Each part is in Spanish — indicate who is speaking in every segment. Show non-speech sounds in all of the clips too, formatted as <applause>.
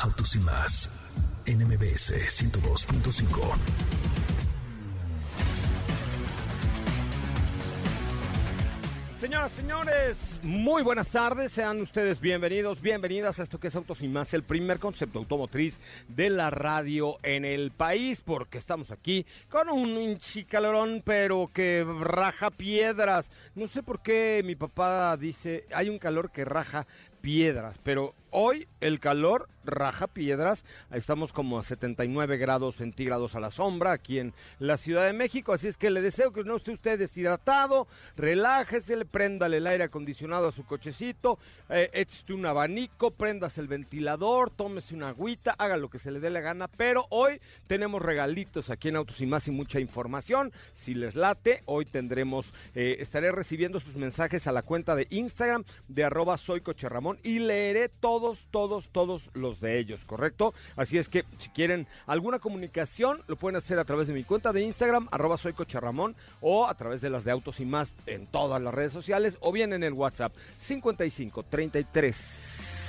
Speaker 1: Autos y más. NMBS 102.5.
Speaker 2: Señoras, señores, muy buenas tardes. Sean ustedes bienvenidos, bienvenidas a esto que es Autos y Más, el primer concepto automotriz de la radio en el país, porque estamos aquí con un chicalorón, pero que raja piedras. No sé por qué mi papá dice, hay un calor que raja piedras, pero hoy el calor raja piedras. Estamos como a 79 grados centígrados a la sombra aquí en la Ciudad de México. Así es que le deseo que no esté usted deshidratado. Relájese, le préndale el aire acondicionado a su cochecito. Eh, un abanico, prendas el ventilador, tómese una agüita, haga lo que se le dé la gana. Pero hoy tenemos regalitos aquí en Autos y Más y mucha información. Si les late, hoy tendremos, eh, estaré recibiendo sus mensajes a la cuenta de Instagram de arroba soy y leeré todos, todos, todos los de ellos, ¿correcto? Así es que si quieren alguna comunicación, lo pueden hacer a través de mi cuenta de Instagram, arroba soy o a través de las de Autos y Más en todas las redes sociales, o bien en el WhatsApp 55 33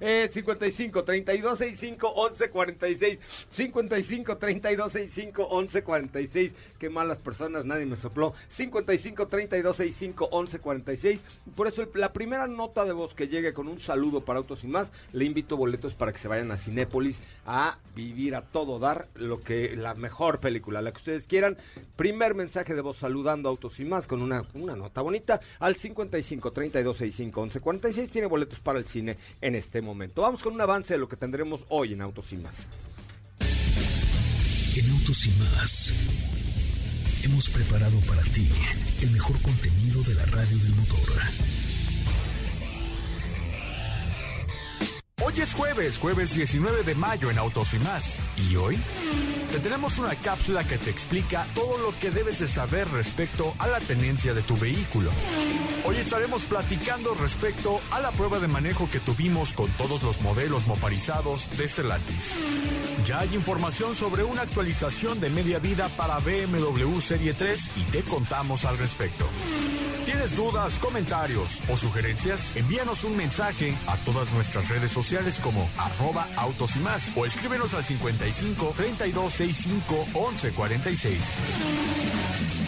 Speaker 2: eh, 55 32 65 11 46. 55 32 65 11 46. Qué malas personas, nadie me sopló. 55 32 65 11 46. Por eso la primera nota de voz que llegue con un saludo para Autos y más, le invito boletos para que se vayan a Cinépolis a vivir a todo dar lo que la mejor película, la que ustedes quieran. Primer mensaje de voz saludando Autos y más con una, una nota bonita al 55 32 65 11 46. Tiene boletos para el cine en este momento. Vamos con un avance de lo que tendremos hoy en Autos y Más.
Speaker 1: En Autos y Más hemos preparado para ti el mejor contenido de la radio del motor.
Speaker 3: Hoy es jueves, jueves 19 de mayo en Autos y más. ¿Y hoy? Te tenemos una cápsula que te explica todo lo que debes de saber respecto a la tenencia de tu vehículo. Hoy estaremos platicando respecto a la prueba de manejo que tuvimos con todos los modelos moparizados de Stellantis. Ya hay información sobre una actualización de media vida para BMW Serie 3 y te contamos al respecto. ¿Tienes dudas, comentarios o sugerencias? Envíanos un mensaje a todas nuestras redes sociales como arroba autos y más o escríbenos al 55 32 65 11 46.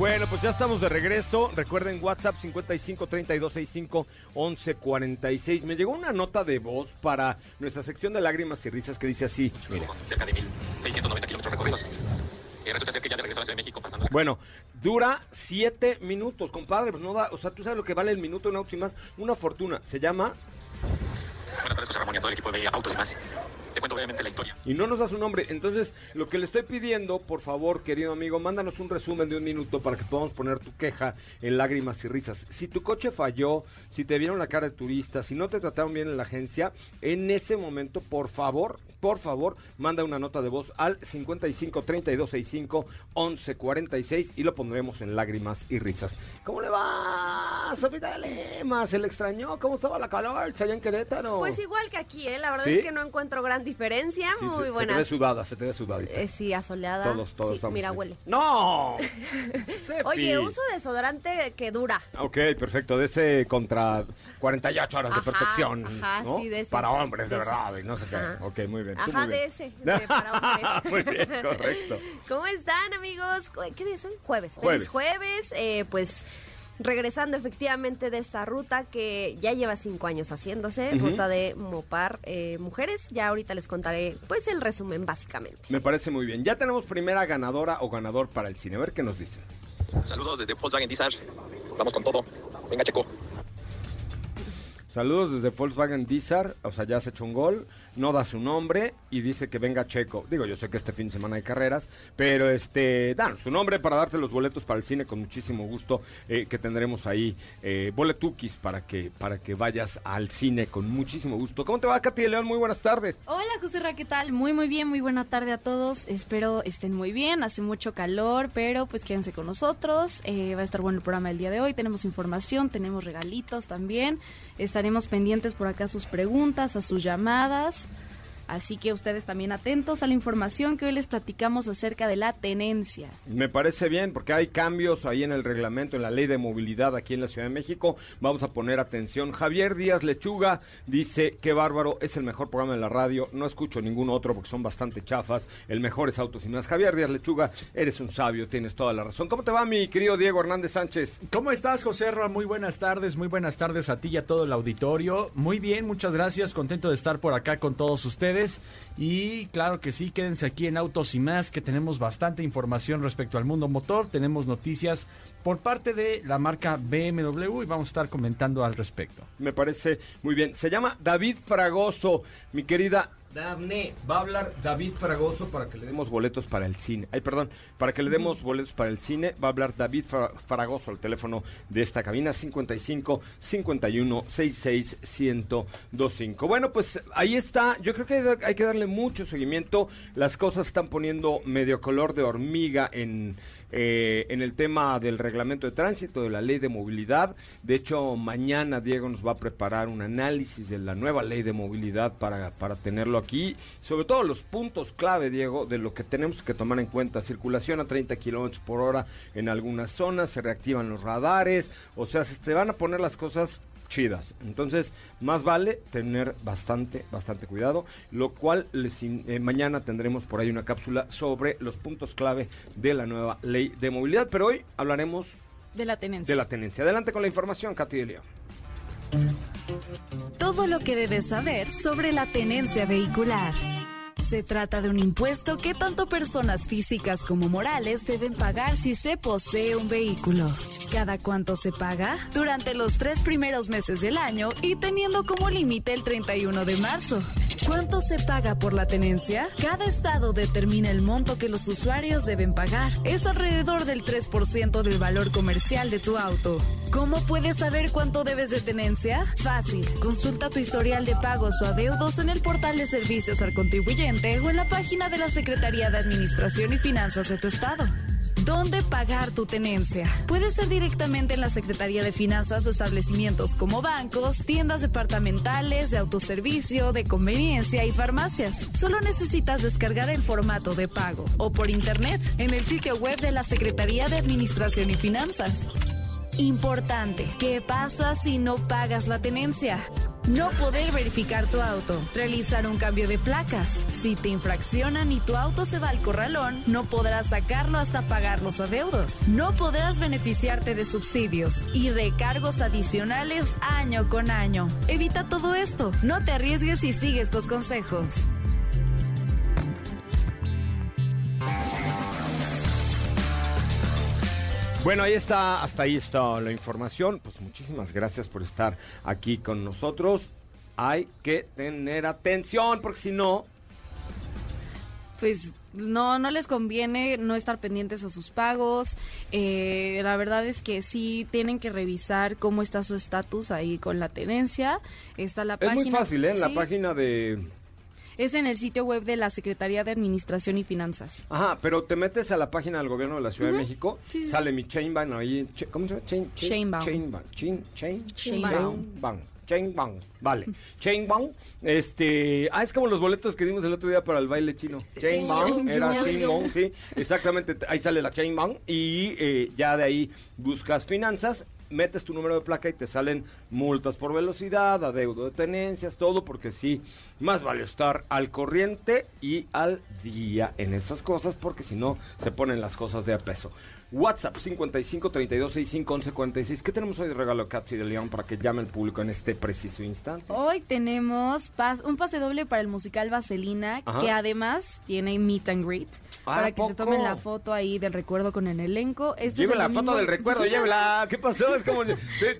Speaker 2: Bueno, pues ya estamos de regreso. Recuerden WhatsApp 55 32 65 11 46. Me llegó una nota de voz para nuestra sección de lágrimas y risas que dice así. Cerca de 1690 kilómetros recorridos. Y resulta ser que ya de regreso a la Ciudad de México pasando. Bueno, dura 7 minutos, compadre. Pues no da, o sea, tú sabes lo que vale el minuto en autos y más. Una fortuna. Se llama. Buenas tardes, José Ramón y a todo el equipo de Autos y más te cuento brevemente la historia. Y no nos da su nombre. Entonces, lo que le estoy pidiendo, por favor, querido amigo, mándanos un resumen de un minuto para que podamos poner tu queja en lágrimas y risas. Si tu coche falló, si te vieron la cara de turista, si no te trataron bien en la agencia, en ese momento, por favor, por favor, manda una nota de voz al 55 32 65 11 46 y lo pondremos en lágrimas y risas. ¿Cómo le va? Sofita de Lima, se le extrañó. ¿Cómo estaba la calor allá en Querétaro?
Speaker 4: Pues igual que aquí, ¿eh? La verdad
Speaker 2: ¿Sí?
Speaker 4: es que no encuentro gran diferencia.
Speaker 2: Sí,
Speaker 4: Muy
Speaker 2: se, se
Speaker 4: buena.
Speaker 2: te ve sudada, se te ve sudadita.
Speaker 4: Eh, sí, asoleada.
Speaker 2: todos, todos
Speaker 4: Sí,
Speaker 2: estamos
Speaker 4: Mira,
Speaker 2: así.
Speaker 4: huele.
Speaker 2: ¡No! <laughs>
Speaker 4: Oye, uso desodorante que dura.
Speaker 2: Ok, perfecto. De ese contra 48 horas de protección.
Speaker 4: ajá,
Speaker 2: ¿no?
Speaker 4: sí, de ese.
Speaker 2: Para hombres, de, verdad. Y no sé qué.
Speaker 4: Ajá.
Speaker 2: Ok, muy bien.
Speaker 4: Ajá,
Speaker 2: muy bien.
Speaker 4: de ese, de <laughs> para hombres.
Speaker 2: muy bien, correcto. <laughs>
Speaker 4: ¿Cómo están, amigos? ¿Qué día es hoy? Jueves.
Speaker 2: Jueves.
Speaker 4: Feliz jueves. Eh, pues regresando efectivamente de esta ruta que ya lleva cinco años haciéndose, ruta de Mopar eh, Mujeres. Ya ahorita les contaré, pues, el resumen, básicamente.
Speaker 2: Me parece muy bien. Ya tenemos primera ganadora o ganador para el cine. A ver qué nos dicen.
Speaker 5: Saludos desde Volkswagen Dizar. Vamos con todo. Venga, Checo.
Speaker 2: Saludos desde Volkswagen Dizar, o sea, ya se echó un gol, no da su nombre y dice que venga Checo. Digo, yo sé que este fin de semana hay carreras, pero este, danos tu nombre para darte los boletos para el cine con muchísimo gusto eh, que tendremos ahí eh, para que para que vayas al cine con muchísimo gusto. ¿Cómo te va, Katy León? Muy buenas tardes.
Speaker 6: Hola José Ra, ¿qué tal? Muy muy bien, muy buena tarde a todos. Espero estén muy bien, hace mucho calor, pero pues quédense con nosotros. Eh, va a estar bueno el programa del día de hoy. Tenemos información, tenemos regalitos también. Estaremos pendientes por acá a sus preguntas, a sus llamadas. Así que ustedes también atentos a la información que hoy les platicamos acerca de la tenencia.
Speaker 2: Me parece bien porque hay cambios ahí en el reglamento, en la ley de movilidad aquí en la Ciudad de México. Vamos a poner atención. Javier Díaz Lechuga dice, qué bárbaro, es el mejor programa de la radio. No escucho ningún otro porque son bastante chafas. El mejor es Autos y Más. Javier Díaz Lechuga, eres un sabio, tienes toda la razón. ¿Cómo te va mi querido Diego Hernández Sánchez?
Speaker 7: ¿Cómo estás, José Ra? Muy buenas tardes, muy buenas tardes a ti y a todo el auditorio. Muy bien, muchas gracias, contento de estar por acá con todos ustedes. Y claro que sí, quédense aquí en Autos y más, que tenemos bastante información respecto al mundo motor. Tenemos noticias por parte de la marca BMW y vamos a estar comentando al respecto.
Speaker 2: Me parece muy bien. Se llama David Fragoso, mi querida Dafne. Va a hablar David Fragoso para que le demos boletos para el cine. Ay, perdón, para que le demos boletos para el cine. Va a hablar David Fra- Fragoso al teléfono de esta cabina 55 51 66 1025. Bueno, pues ahí está. Yo creo que hay hay que darle mucho seguimiento. Las cosas están poniendo medio color de hormiga en eh, en el tema del reglamento de tránsito, de la ley de movilidad. De hecho, mañana Diego nos va a preparar un análisis de la nueva ley de movilidad para, para tenerlo aquí. Sobre todo los puntos clave, Diego, de lo que tenemos que tomar en cuenta. Circulación a 30 kilómetros por hora en algunas zonas, se reactivan los radares. O sea, se te van a poner las cosas chidas. Entonces, más vale tener bastante, bastante cuidado, lo cual les in- eh, mañana tendremos por ahí una cápsula sobre los puntos clave de la nueva ley de movilidad, pero hoy hablaremos
Speaker 6: De la tenencia.
Speaker 2: de la tenencia. Adelante con la información, Katy de León.
Speaker 8: Todo lo que debes saber sobre la tenencia vehicular. Se trata de un impuesto que tanto personas físicas como morales deben pagar si se posee un vehículo. ¿Cada cuánto se paga? Durante los tres primeros meses del año y teniendo como límite el 31 de marzo. ¿Cuánto se paga por la tenencia? Cada estado determina el monto que los usuarios deben pagar. Es alrededor del 3% del valor comercial de tu auto. ¿Cómo puedes saber cuánto debes de tenencia? Fácil. Consulta tu historial de pagos o adeudos en el portal de servicios al contribuyente o en la página de la Secretaría de Administración y Finanzas de tu estado. ¿Dónde pagar tu tenencia? Puede ser directamente en la Secretaría de Finanzas o establecimientos como bancos, tiendas departamentales, de autoservicio, de conveniencia y farmacias. Solo necesitas descargar el formato de pago o por internet en el sitio web de la Secretaría de Administración y Finanzas. Importante, ¿qué pasa si no pagas la tenencia? No poder verificar tu auto, realizar un cambio de placas. Si te infraccionan y tu auto se va al corralón, no podrás sacarlo hasta pagar los adeudos. No podrás beneficiarte de subsidios y recargos adicionales año con año. Evita todo esto. No te arriesgues y sigue estos consejos.
Speaker 2: Bueno, ahí está, hasta ahí está la información. Pues muchísimas gracias por estar aquí con nosotros. Hay que tener atención, porque si no,
Speaker 6: pues no, no les conviene no estar pendientes a sus pagos. Eh, la verdad es que sí tienen que revisar cómo está su estatus ahí con la tenencia. Está la
Speaker 2: es
Speaker 6: página.
Speaker 2: muy fácil, ¿eh? En la página de...
Speaker 6: Es en el sitio web de la Secretaría de Administración y Finanzas.
Speaker 2: Ajá, pero te metes a la página del gobierno de la Ciudad de México,
Speaker 6: Sí,
Speaker 2: sale mi chainban ahí. ¿Cómo se llama? Chain, chain,
Speaker 6: Chainbound.
Speaker 2: Chainban. Chain, chain.
Speaker 6: Chainbound.
Speaker 2: Vale. Chainbound. Este. Ah, es como los boletos que dimos el otro día para el baile chino. Chainbound. Era.
Speaker 6: Chainbound,
Speaker 2: sí. Exactamente. Ahí sale la Chainbound. Y eh, ya de ahí buscas finanzas. Metes tu número de placa y te salen multas por velocidad, adeudo de tenencias, todo, porque sí, más vale estar al corriente y al día en esas cosas, porque si no, se ponen las cosas de a peso. WhatsApp 55 32 65 11 46. ¿Qué tenemos hoy de regalo, Capsi de León, para que llame el público en este preciso instante?
Speaker 6: Hoy tenemos pas- un pase doble para el musical Vaselina,
Speaker 2: Ajá.
Speaker 6: que además tiene meet and greet,
Speaker 2: Ah,
Speaker 6: para que se tomen la foto ahí del recuerdo con el elenco. Esto es
Speaker 2: Lleve
Speaker 6: el
Speaker 2: la
Speaker 6: domingo-
Speaker 2: foto del recuerdo, <laughs> llévela. ¿Qué pasó? Es como. te-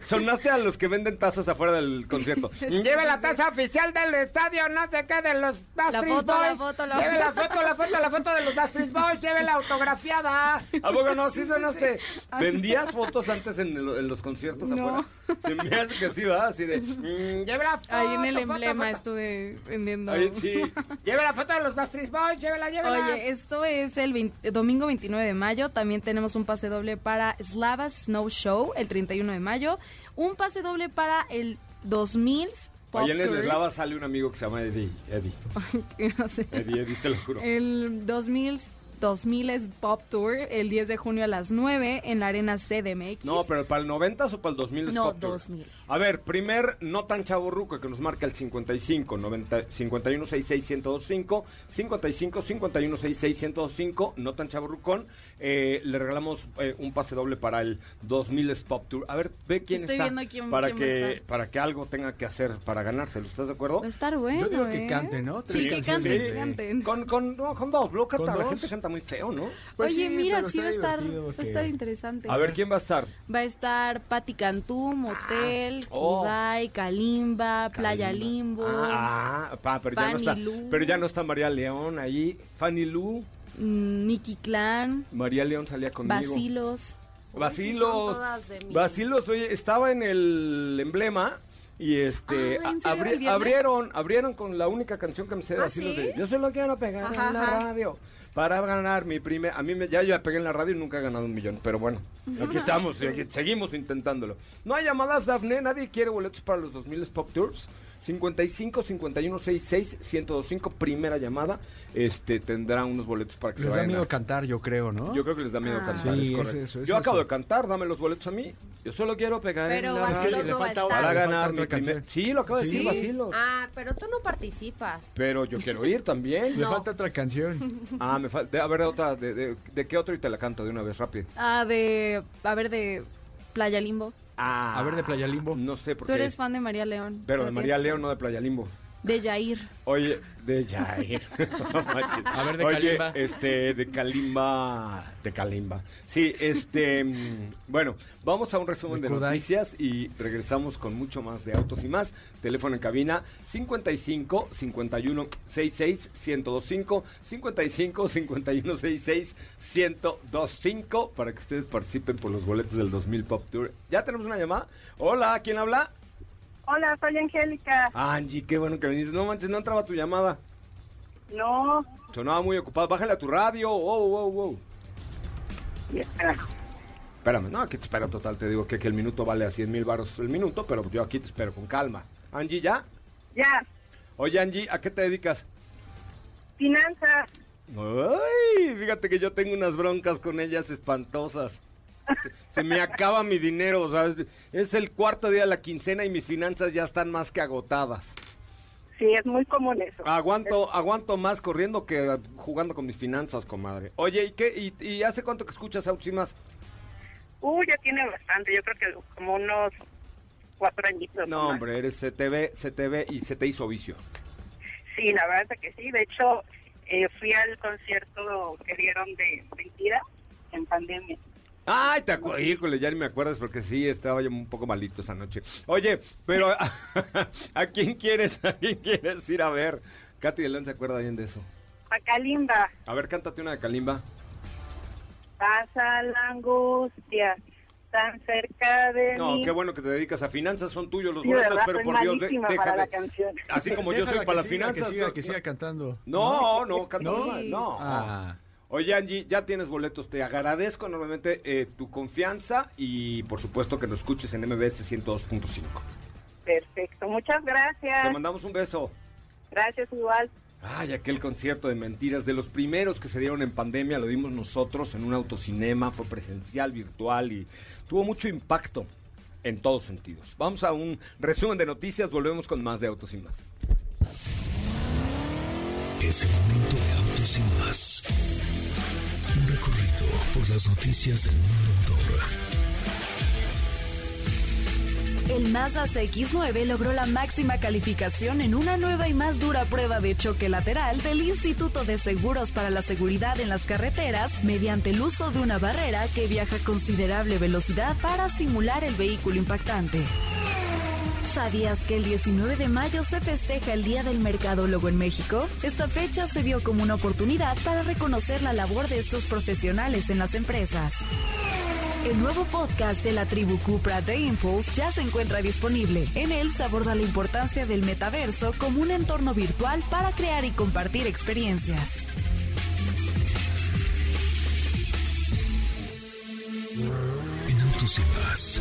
Speaker 2: Sonaste a los que venden tazas afuera del concierto. <laughs> Lleve la taza oficial del estadio, no sé qué, de los Backstreet
Speaker 6: foto, la
Speaker 2: Boys.
Speaker 6: foto, la
Speaker 2: Lleve la
Speaker 6: foto.
Speaker 2: la foto, la foto de los Backstreet Boys. Lleve la autografiada. <laughs> ¿A poco no? Sí sonaste. <laughs> ¿Vendías fotos antes en, el- en los conciertos
Speaker 6: No.
Speaker 2: afuera? Se me hace que sí, ¿verdad? Así de. mm, lleve la foto.
Speaker 6: Ahí en el
Speaker 2: foto,
Speaker 6: emblema
Speaker 2: foto.
Speaker 6: estuve vendiendo.
Speaker 2: Ahí, sí. <laughs> Lleve la foto de los Backstreet Boys, llévela, llévela.
Speaker 6: Oye, esto es el 20 domingo 29 de mayo. También tenemos un pase doble para Slava Snow Show el 31 de mayo. Un pase doble para el 2000 Pop
Speaker 2: Oye, en el eslava sale un amigo que se llama Eddie. Eddie. <laughs>
Speaker 6: no sé.
Speaker 2: Eddie, Eddie, te lo juro.
Speaker 6: El 2000 2000 es Pop Tour el 10 de junio a las 9 en la Arena CDMX.
Speaker 2: No, pero para el 90 o para el 2000 es
Speaker 6: No,
Speaker 2: Pop Tour?
Speaker 6: 2000.
Speaker 2: A ver, primer no tan chavo ruco que nos marca el 55 90 51 66 1025 55 51 66 1025 no tan chavo rucón eh, le regalamos eh, un pase doble para el 2000 es Pop Tour. A ver, ve quién
Speaker 6: Estoy
Speaker 2: está
Speaker 6: viendo quién-
Speaker 2: para
Speaker 6: quién va a
Speaker 2: que
Speaker 6: estar.
Speaker 2: para que algo tenga que hacer para ganárselo. ¿Estás de acuerdo?
Speaker 6: Va a estar bueno.
Speaker 7: Yo digo que
Speaker 6: ¿eh?
Speaker 7: canten, ¿no?
Speaker 6: Sí, que canten.
Speaker 2: Con con no, con dos, lo canta,
Speaker 7: ¿Con
Speaker 2: la
Speaker 7: dos?
Speaker 2: gente canta muy feo, ¿no?
Speaker 7: Pues
Speaker 6: Oye,
Speaker 7: sí,
Speaker 6: mira, sí va a estar, va a estar interesante.
Speaker 2: A ver quién va a estar.
Speaker 6: Va a estar Patti Cantú, Motel,
Speaker 2: oh.
Speaker 6: Kudai, Kalimba, Playa
Speaker 2: Kalimba.
Speaker 6: Limbo,
Speaker 2: Ah, pa, pero ya no
Speaker 6: Fanny
Speaker 2: está.
Speaker 6: Lu.
Speaker 2: Pero ya no está María León ahí. Fanny Lu,
Speaker 6: Nicky Clan,
Speaker 2: María León salía conmigo.
Speaker 6: Basilos.
Speaker 2: Basilos. Basilos, oye, estaba en el emblema y este
Speaker 6: Ah,
Speaker 2: abrieron, abrieron con la única canción que me sé de
Speaker 4: ¿Ah,
Speaker 2: Basilos
Speaker 4: sí?
Speaker 2: de Yo solo quiero pegar
Speaker 4: Ajá,
Speaker 2: en la
Speaker 4: ajá.
Speaker 2: radio para ganar mi primer a mí me, ya yo ya pegué en la radio y nunca he ganado un millón, pero bueno, aquí estamos, aquí seguimos intentándolo. No hay llamadas, Dafne, nadie quiere boletos para los 2000 Pop Tours. 55 51 66 1025 primera llamada, este tendrá unos boletos para que
Speaker 7: Les
Speaker 2: se
Speaker 7: da
Speaker 2: vayan.
Speaker 7: miedo
Speaker 2: a-
Speaker 7: cantar, yo creo, ¿no?
Speaker 2: yo creo que les da miedo
Speaker 6: Ah.
Speaker 2: cantar,
Speaker 7: Sí,
Speaker 2: es
Speaker 7: es
Speaker 2: correcto.
Speaker 7: eso, es
Speaker 2: Yo acabo
Speaker 7: eso.
Speaker 2: de cantar, dame los boletos a mí. Yo solo quiero pegar
Speaker 6: Pero
Speaker 2: en la
Speaker 7: Es que
Speaker 4: no va a
Speaker 7: falta
Speaker 4: estar.
Speaker 2: para ganar mi primer...
Speaker 7: canción.
Speaker 2: Sí, lo acabo de decir. Vacilos.
Speaker 4: Ah, pero tú no participas.
Speaker 2: Pero yo quiero ir también.
Speaker 7: Le
Speaker 4: No.
Speaker 7: falta otra canción. <laughs>
Speaker 2: Ah, me falta... A ver, otra. De, de, de qué otro? Y te la canto de una vez, rápido.
Speaker 6: Ah, de, a ver, de Playa Limbo.
Speaker 2: Ah.
Speaker 7: A ver, de Playa Limbo.
Speaker 2: No sé por
Speaker 6: Tú
Speaker 2: qué.
Speaker 6: eres fan de María León.
Speaker 2: Pero de María León, no de Playa Limbo.
Speaker 6: De Jair.
Speaker 2: Oye, de Jair. <laughs>
Speaker 7: A ver, de
Speaker 2: Oye,
Speaker 7: Kalimba.
Speaker 2: este, de Kalimba. De Kalimba. Sí, este. mm, Bueno, vamos a un resumen
Speaker 7: De
Speaker 2: noticias y regresamos con mucho más de autos y más. Teléfono en cabina 55 51 66 1025 55 51 66 1025 para que ustedes participen por los boletos del 2000 Pop Tour. ¿Ya tenemos una llamada? Hola, ¿quién habla?
Speaker 9: Hola, soy Angélica.
Speaker 2: Angie, qué bueno que viniste. No manches, no entraba tu llamada.
Speaker 9: No,
Speaker 2: Sonaba muy ocupado. Bájale a tu radio. Wow, wow, wow.
Speaker 9: y espera.
Speaker 2: Espérame, no, aquí te espero total. Te digo que, que el minuto vale a 100 mil baros el minuto, pero yo aquí te espero con calma. Angie, ¿ya?
Speaker 9: Ya,
Speaker 2: Oye, Angie, ¿a qué te dedicas?
Speaker 9: finanzas.
Speaker 2: Ay, fíjate que yo tengo unas broncas con ellas espantosas. Se, se me acaba mi dinero, o sea, es- es el cuarto día de la quincena y mis finanzas ya están más que agotadas.
Speaker 9: Sí, es muy común eso.
Speaker 2: Aguanto, aguanto más corriendo que jugando con mis finanzas, comadre. Oye, ¿y qué? ¿Y, y hace cuánto que escuchas más?
Speaker 9: Uh, ya tiene bastante. Yo creo que como unos cuatro añitos.
Speaker 2: No,
Speaker 9: más.
Speaker 2: hombre, eres CTV, CTV y se te hizo vicio.
Speaker 9: Sí, la verdad es que sí. De hecho, eh, fui al concierto que dieron de Mentira en pandemia.
Speaker 2: Ay, te acuerdas, híjole, ya ni me acuerdas porque sí, estaba yo un poco malito esa noche. Oye, pero <laughs> <laughs> ¿a, quién quieres, a quién quieres ir a ver? Katy de León se acuerda bien de eso.
Speaker 9: A Kalimba,
Speaker 2: A ver, cántate una de Kalimba.
Speaker 9: pasa la angustia, tan cerca de
Speaker 2: No,
Speaker 9: mí.
Speaker 2: qué bueno que te dedicas a finanzas, son tuyos los
Speaker 9: Sí,
Speaker 2: boletos,
Speaker 9: ¿verdad?
Speaker 2: pero por Dios, de-
Speaker 9: para la canción.
Speaker 2: Así como yo soy para las finanzas.
Speaker 7: Que siga,
Speaker 2: no-
Speaker 7: que siga cantando.
Speaker 2: No, no, <laughs> canta
Speaker 4: Sí.
Speaker 2: mal, no.
Speaker 7: Ah.
Speaker 2: Oye, Angie, ya tienes boletos. Te agradezco enormemente eh, tu confianza y, por supuesto, que nos escuches en MBS 102.5.
Speaker 9: Perfecto, muchas
Speaker 2: Te
Speaker 9: gracias.
Speaker 2: mandamos un beso.
Speaker 9: Gracias igual.
Speaker 2: Ay, aquel concierto de mentiras, de los primeros que se dieron en pandemia, lo dimos nosotros en un autocinema, fue presencial, virtual y tuvo mucho impacto en todos sentidos. Vamos a un resumen de noticias, volvemos con más de Autos y Más.
Speaker 1: Es el momento de autos y más. Por las noticias del mundo.
Speaker 8: El Mazda CX-9 logró la máxima calificación en una nueva y más dura prueba de choque lateral del Instituto de Seguros para la Seguridad en las Carreteras mediante el uso de una barrera que viaja a considerable velocidad para simular el vehículo impactante. ¿Sabías que el 19 de mayo se festeja el Día del Mercadólogo en México? Esta fecha se dio como una oportunidad para reconocer la labor de estos profesionales en las empresas. El nuevo podcast de la tribu Cupra de Impulse ya se encuentra disponible. En él se aborda la importancia del metaverso como un entorno virtual para crear y compartir experiencias.
Speaker 1: En autos y más.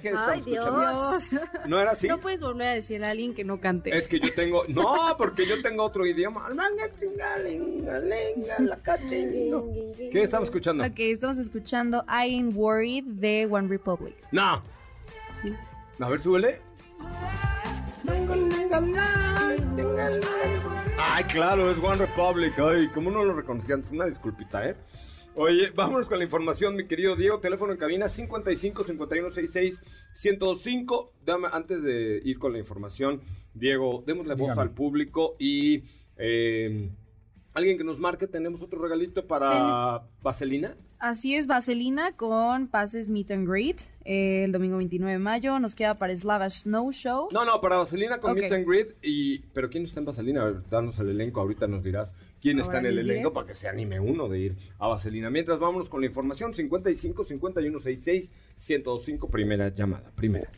Speaker 2: ¿Qué
Speaker 4: Ay? Dios.
Speaker 2: ¿No era así?
Speaker 6: No puedes volver a decirle a alguien que no cante.
Speaker 2: Es que yo tengo... No, porque yo tengo otro idioma. ¿Qué estamos escuchando?
Speaker 6: Ok, estamos escuchando I Ain't Worried de One Republic.
Speaker 2: No.
Speaker 6: Sí.
Speaker 2: A ver, súbele. Ay, claro, es One Republic. Ay, ¿cómo no lo reconocían? Una disculpita, ¿eh? Oye, vámonos con la información, mi querido Diego. Teléfono en cabina 55 51 66 105. Dame, antes de ir con la información, Diego, démosle voz
Speaker 7: Dígame.
Speaker 2: al público y eh, alguien que nos marque. Tenemos otro regalito para Vaselina.
Speaker 6: Así es, Vaselina con pases Meet and Greet eh, el domingo 29 de mayo. Nos queda para Slava Snow Show.
Speaker 2: No, no, para Vaselina con. Meet and Greet. Y, pero ¿quién está en Vaselina? A ver, danos el elenco. Ahorita nos dirás quién está en el elenco para que se anime uno de ir a Vaselina. Mientras vámonos con la información. 55 51 66 105. Primera llamada. Primera.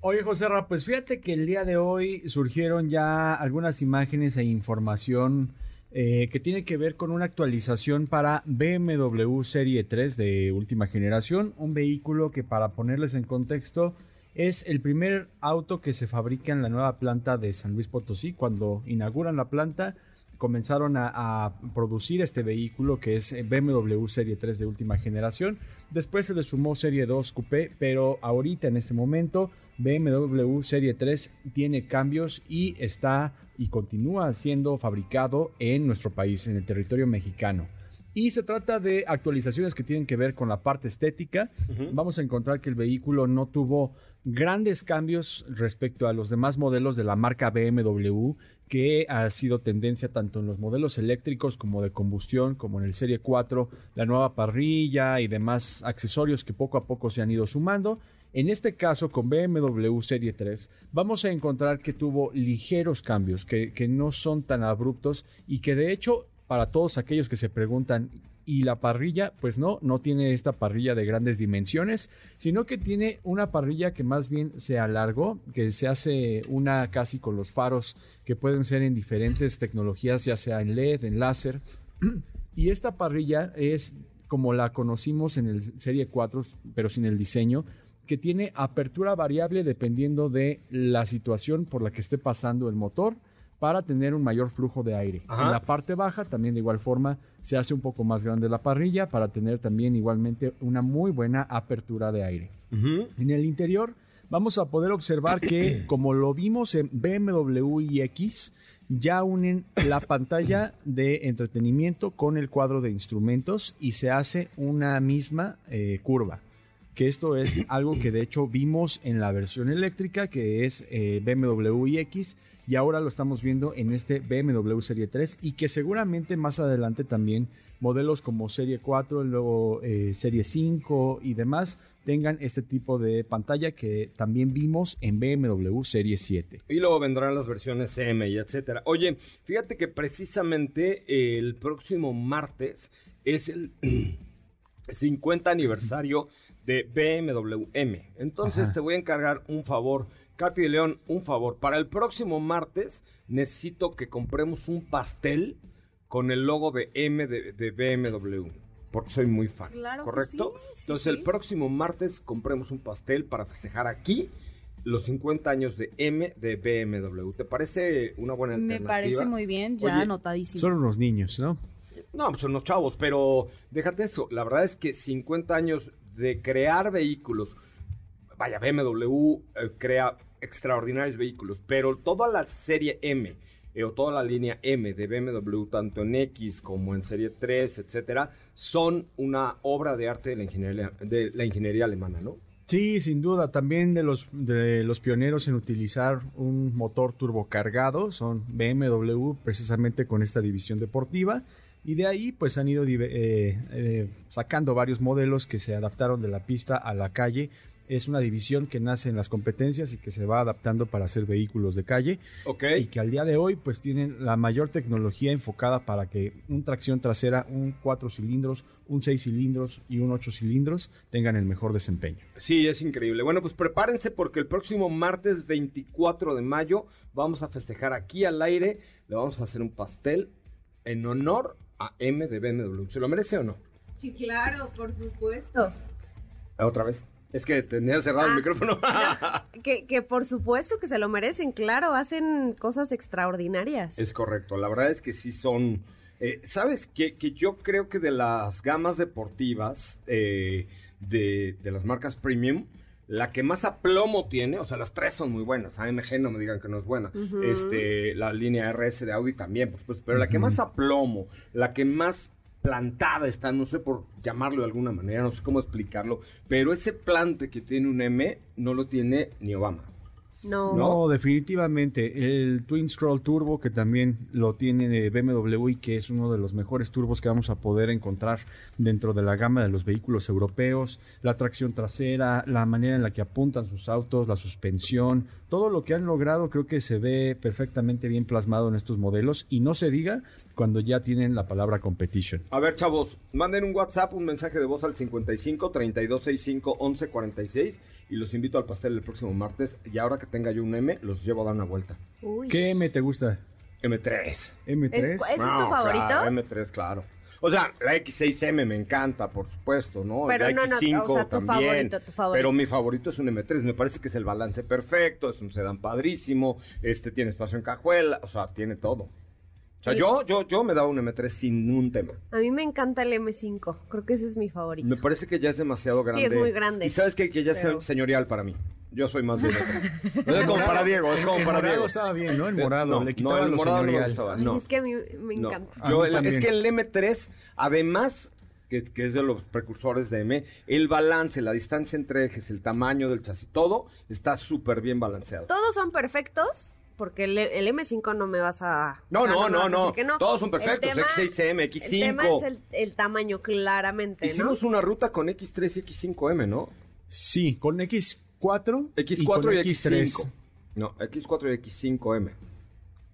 Speaker 7: Oye, José Ra, pues fíjate que el día de hoy surgieron ya algunas imágenes e información eh, que tiene que ver con una actualización para BMW Serie 3 de última generación, un vehículo que para ponerles en contexto es el primer auto que se fabrica en la nueva planta de San Luis Potosí. Cuando inauguran la planta, comenzaron a, producir este vehículo que es eh, BMW Serie 3 de última generación. Después se le sumó Serie 2 Coupé, pero ahorita en este momento BMW Serie 3 tiene cambios y está y continúa siendo fabricado en nuestro país, en el territorio mexicano. Y se trata de actualizaciones que tienen que ver con la parte estética. Vamos a encontrar que el vehículo no tuvo grandes cambios respecto a los demás modelos de la marca BMW, que ha sido tendencia tanto en los modelos eléctricos como de combustión, como en el Serie 4, la nueva parrilla y demás accesorios que poco a poco se han ido sumando. En este caso, con BMW Serie 3, vamos a encontrar que tuvo ligeros cambios, que, que no son tan abruptos y que de hecho, para todos aquellos que se preguntan, ¿y la parrilla? Pues no, no tiene esta parrilla de grandes dimensiones, sino que tiene una parrilla que más bien se alargó, que se hace una casi con los faros que pueden ser en diferentes tecnologías, ya sea en LED, en láser. <clears throat> Y esta parrilla es como la conocimos en el Serie 4, pero sin el diseño, que tiene apertura variable dependiendo de la situación por la que esté pasando el motor para tener un mayor flujo de aire.
Speaker 2: Ajá.
Speaker 7: En la parte baja también de igual forma se hace un poco más grande la parrilla para tener también igualmente una muy buena apertura de aire. En el interior vamos a poder observar que, <clears throat> como lo vimos en BMW iX, ya unen la <clears throat> pantalla de entretenimiento con el cuadro de instrumentos y se hace una misma eh, curva. Que esto es <clears throat> algo que de hecho vimos en la versión eléctrica, que es eh, BMW iX, y ahora lo estamos viendo en este BMW Serie 3, y que seguramente más adelante también modelos como Serie 4, luego eh, Serie 5 y demás tengan este tipo de pantalla que también vimos en BMW Serie 7.
Speaker 2: Y luego vendrán las versiones M y etcétera. Oye, fíjate que precisamente el próximo martes es el <clears throat> 50 aniversario de BMW M. Entonces
Speaker 7: Ajá.
Speaker 2: te voy a encargar un favor. Katy de León, un favor. Para el próximo martes necesito que compremos un pastel con el logo de M de, de BMW. Porque soy muy fan.
Speaker 6: Claro que
Speaker 2: ¿Correcto?
Speaker 6: sí, sí,
Speaker 2: Entonces
Speaker 6: sí.
Speaker 2: el próximo martes compremos un pastel para festejar aquí los 50 años de M de BMW. ¿Te parece una buena
Speaker 6: Me
Speaker 2: alternativa?
Speaker 6: parece muy bien, ya
Speaker 2: Oye,
Speaker 6: anotadísimo.
Speaker 7: Son unos niños, ¿no?
Speaker 2: no, pues son unos chavos, pero déjate eso. La verdad es que 50 años de crear vehículos. Vaya, BMW eh, crea extraordinarios vehículos, pero toda la serie M eh, o toda la línea M de BMW, tanto en X como en serie 3, etcétera, son una obra de arte de la ingeniería, de la ingeniería alemana, ¿no?
Speaker 7: Sí, sin duda, también de los, de los pioneros en utilizar un motor turbocargado son BMW, precisamente con esta división deportiva, y de ahí pues han ido eh, eh, sacando varios modelos que se adaptaron de la pista a la calle. Es una división que nace en las competencias y que se va adaptando para hacer vehículos de calle
Speaker 2: Ok.
Speaker 7: y que al día de hoy pues tienen la mayor tecnología enfocada para que un tracción trasera, un 4 cilindros, un 6 cilindros y un 8 cilindros tengan el mejor desempeño.
Speaker 2: Sí, es increíble. Bueno, pues prepárense porque el próximo martes 24 de mayo vamos a festejar aquí al aire. Le vamos a hacer un pastel en honor a M de BMW. ¿Se lo merece o no?
Speaker 4: Sí, claro, por supuesto.
Speaker 2: Otra vez. Es que tenía cerrado el
Speaker 4: Ah,
Speaker 2: micrófono. <laughs>
Speaker 4: Que, que por supuesto que se lo merecen, claro, hacen cosas extraordinarias.
Speaker 2: es correcto. La verdad es que sí son... eh, ¿Sabes qué? Que yo creo que de las gamas deportivas eh, de, de las marcas premium, la que más aplomo tiene, o sea, las tres son muy buenas. AMG no me digan que no es buena. Este, la línea RS de Audi también, por supuesto. Pero la que más aplomo, la que más plantada está, no sé por llamarlo de alguna manera, no sé cómo explicarlo, pero ese plante que tiene un M no lo tiene ni Obama.
Speaker 4: No.
Speaker 7: No, definitivamente. El Twin Scroll Turbo, que también lo tiene BMW y que es uno de los mejores turbos que vamos a poder encontrar dentro de la gama de los vehículos europeos. La tracción trasera, la manera en la que apuntan sus autos, la suspensión, todo lo que han logrado creo que se ve perfectamente bien plasmado en estos modelos y no se diga cuando ya tienen la palabra competition.
Speaker 2: A ver, chavos, manden un WhatsApp, un mensaje de voz al 55 3265 1146 y los invito al pastel el próximo martes. Y ahora que tenga yo un M, los llevo a dar una vuelta.
Speaker 4: Uy.
Speaker 7: ¿Qué M te gusta?
Speaker 2: M3.
Speaker 7: ¿M3?
Speaker 4: ¿Es- ¿Ese es tu
Speaker 2: No,
Speaker 4: favorito?
Speaker 2: claro, M3, claro. O sea, la X6M me encanta, por supuesto, ¿no?
Speaker 4: Pero
Speaker 2: la
Speaker 4: no, no,
Speaker 2: X5
Speaker 4: o sea, tu
Speaker 2: también.
Speaker 4: favorito, tu favorito.
Speaker 2: Pero mi favorito es un M3. Me parece que es el balance perfecto, es un sedán padrísimo, este tiene espacio en cajuela, o sea, tiene todo. O sea,
Speaker 4: Sí.
Speaker 2: yo, yo, yo me daba un M3 sin un tema.
Speaker 4: A mí me encanta el M5, creo que ese es mi favorito.
Speaker 2: Me parece que ya es demasiado grande.
Speaker 4: es muy grande.
Speaker 2: Y sabes qué? que ya
Speaker 4: Pero-
Speaker 2: es señorial para mí. Yo soy más de <laughs> M3. No es como para Diego, es como
Speaker 7: El
Speaker 2: para
Speaker 7: morado
Speaker 2: Diego.
Speaker 7: estaba bien, ¿no? El
Speaker 2: Eh,
Speaker 7: morado,
Speaker 2: no,
Speaker 7: le
Speaker 2: no,
Speaker 7: quitaba
Speaker 2: el
Speaker 7: lo
Speaker 2: morado no gustaba,
Speaker 4: Ay,
Speaker 2: no.
Speaker 4: Es que a mí me
Speaker 2: No.
Speaker 4: encanta.
Speaker 7: A
Speaker 2: Yo,
Speaker 7: mí
Speaker 2: el- es que el M3, además, que, que es de los precursores de M, el balance, la distancia entre ejes, el tamaño del chasis, todo está súper bien balanceado.
Speaker 4: Todos son perfectos, porque el, el M5 no me vas a...
Speaker 2: No,
Speaker 4: o sea,
Speaker 2: no, no, no.
Speaker 4: no.
Speaker 2: Todos son
Speaker 4: El
Speaker 2: perfectos.
Speaker 4: tema-
Speaker 2: X6M,
Speaker 4: El
Speaker 2: X5.
Speaker 4: tema es el, el tamaño, claramente,
Speaker 2: Hicimos
Speaker 4: ¿no?
Speaker 2: una ruta con X3 y X5M, ¿no?
Speaker 7: Sí, con X4
Speaker 2: X4 y,
Speaker 7: con
Speaker 2: X5. No, X4 y X5M.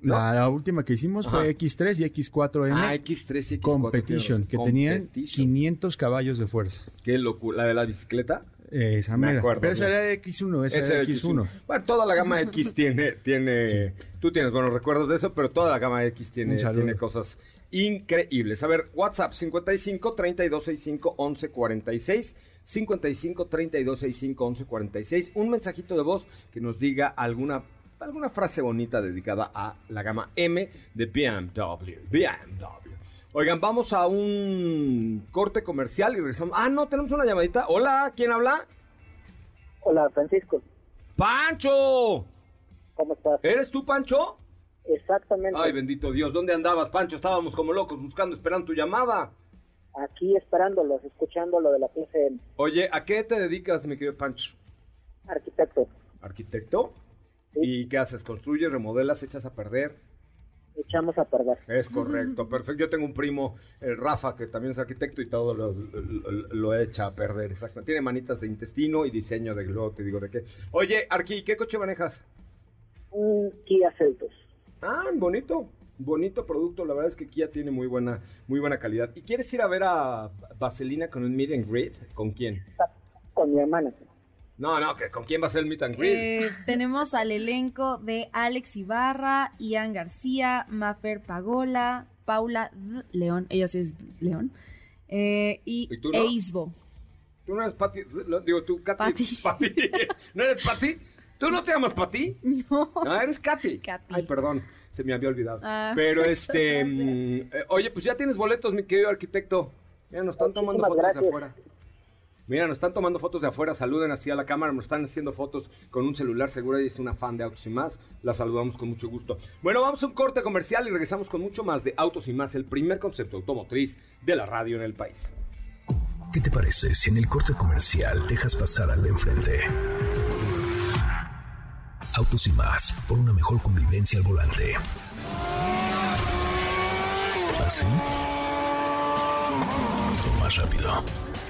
Speaker 7: La, la última que hicimos
Speaker 2: Ajá.
Speaker 7: fue X3 y X4M
Speaker 2: Ah, X3 y X4.
Speaker 7: Competition, que
Speaker 2: razón.
Speaker 7: tenían
Speaker 2: Competition.
Speaker 7: 500 caballos de fuerza.
Speaker 2: Qué locura. ¿La de la bicicleta?
Speaker 7: Eh, Esa
Speaker 2: Me
Speaker 7: mera.
Speaker 2: acuerdo,
Speaker 7: Pero esa era X1, esa
Speaker 2: Ese
Speaker 7: era
Speaker 2: era
Speaker 7: X1.
Speaker 2: Bueno, toda la gama X <laughs> tiene, tiene, tú tienes buenos recuerdos de eso, pero toda la gama X tiene, tiene cosas increíbles. A ver, WhatsApp 55 3265 1146, 55 3265 1146, un mensajito de voz que nos diga alguna alguna frase bonita dedicada a la gama M de BMW. BMW. Oigan, vamos a un corte comercial y regresamos. Ah, no, tenemos una llamadita. Hola, ¿quién habla?
Speaker 10: Hola, Francisco.
Speaker 2: ¡Pancho!
Speaker 10: ¿Cómo estás?
Speaker 2: ¿Eres tú, Pancho?
Speaker 10: Exactamente.
Speaker 2: Ay, bendito Dios, ¿dónde andabas, Pancho? Estábamos como locos buscando, esperando tu llamada.
Speaker 10: Aquí esperándolos, escuchando lo de la PCM.
Speaker 2: Oye, ¿a qué te dedicas, mi querido Pancho?
Speaker 10: Arquitecto.
Speaker 2: ¿Arquitecto? ¿Y qué haces? ¿Construyes, remodelas, echas a perder?
Speaker 10: Echamos a perder.
Speaker 2: Es correcto, perfecto. Yo tengo un primo, el Rafa, que también es arquitecto y todo lo, lo- lo echa a perder. Exacto. Tiene manitas de intestino y diseño de luego te digo de qué. Oye, Arqui, ¿qué coche manejas?
Speaker 10: Un Kia Celtos.
Speaker 2: Ah, bonito, bonito producto. La verdad es que Kia tiene muy buena, muy buena calidad. ¿Y quieres ir a ver a Vaselina con un meet and greet? ¿Con quién?
Speaker 10: Con mi hermana.
Speaker 2: No, no, ¿con quién va a ser el meet and greet?
Speaker 6: Eh, tenemos al elenco de Alex Ibarra, Ian García, Mafer Pagola, Paula D- León, ella sí es León, eh, y,
Speaker 2: ¿Y tú no?
Speaker 6: Eisbo.
Speaker 2: ¿Tú no eres Pati? Digo, tú, Katy.
Speaker 6: Pati. <laughs>
Speaker 2: Pati. ¿No eres Pati? ¿Tú no te llamas Pati? <laughs>
Speaker 6: No.
Speaker 2: No, eres Katy.
Speaker 6: Katy.
Speaker 2: Ay, perdón, se me había olvidado.
Speaker 6: Ah, <laughs>
Speaker 2: Pero este, mm, eh, oye, pues ya tienes boletos, mi querido arquitecto. Mira, nos están tomando
Speaker 10: Muchísimas
Speaker 2: fotos de afuera. Mira, nos están tomando fotos de afuera, saluden así a la cámara, nos están haciendo fotos con un celular, seguro ella es una fan de Autos y Más, la saludamos con mucho gusto. Bueno, vamos a un corte comercial y regresamos con mucho más de Autos y Más, el primer concepto automotriz de la radio en el país.
Speaker 1: ¿Qué te parece si en el corte comercial dejas pasar al de enfrente? Autos y más, por una mejor convivencia al volante. ¿Así? O más rápido.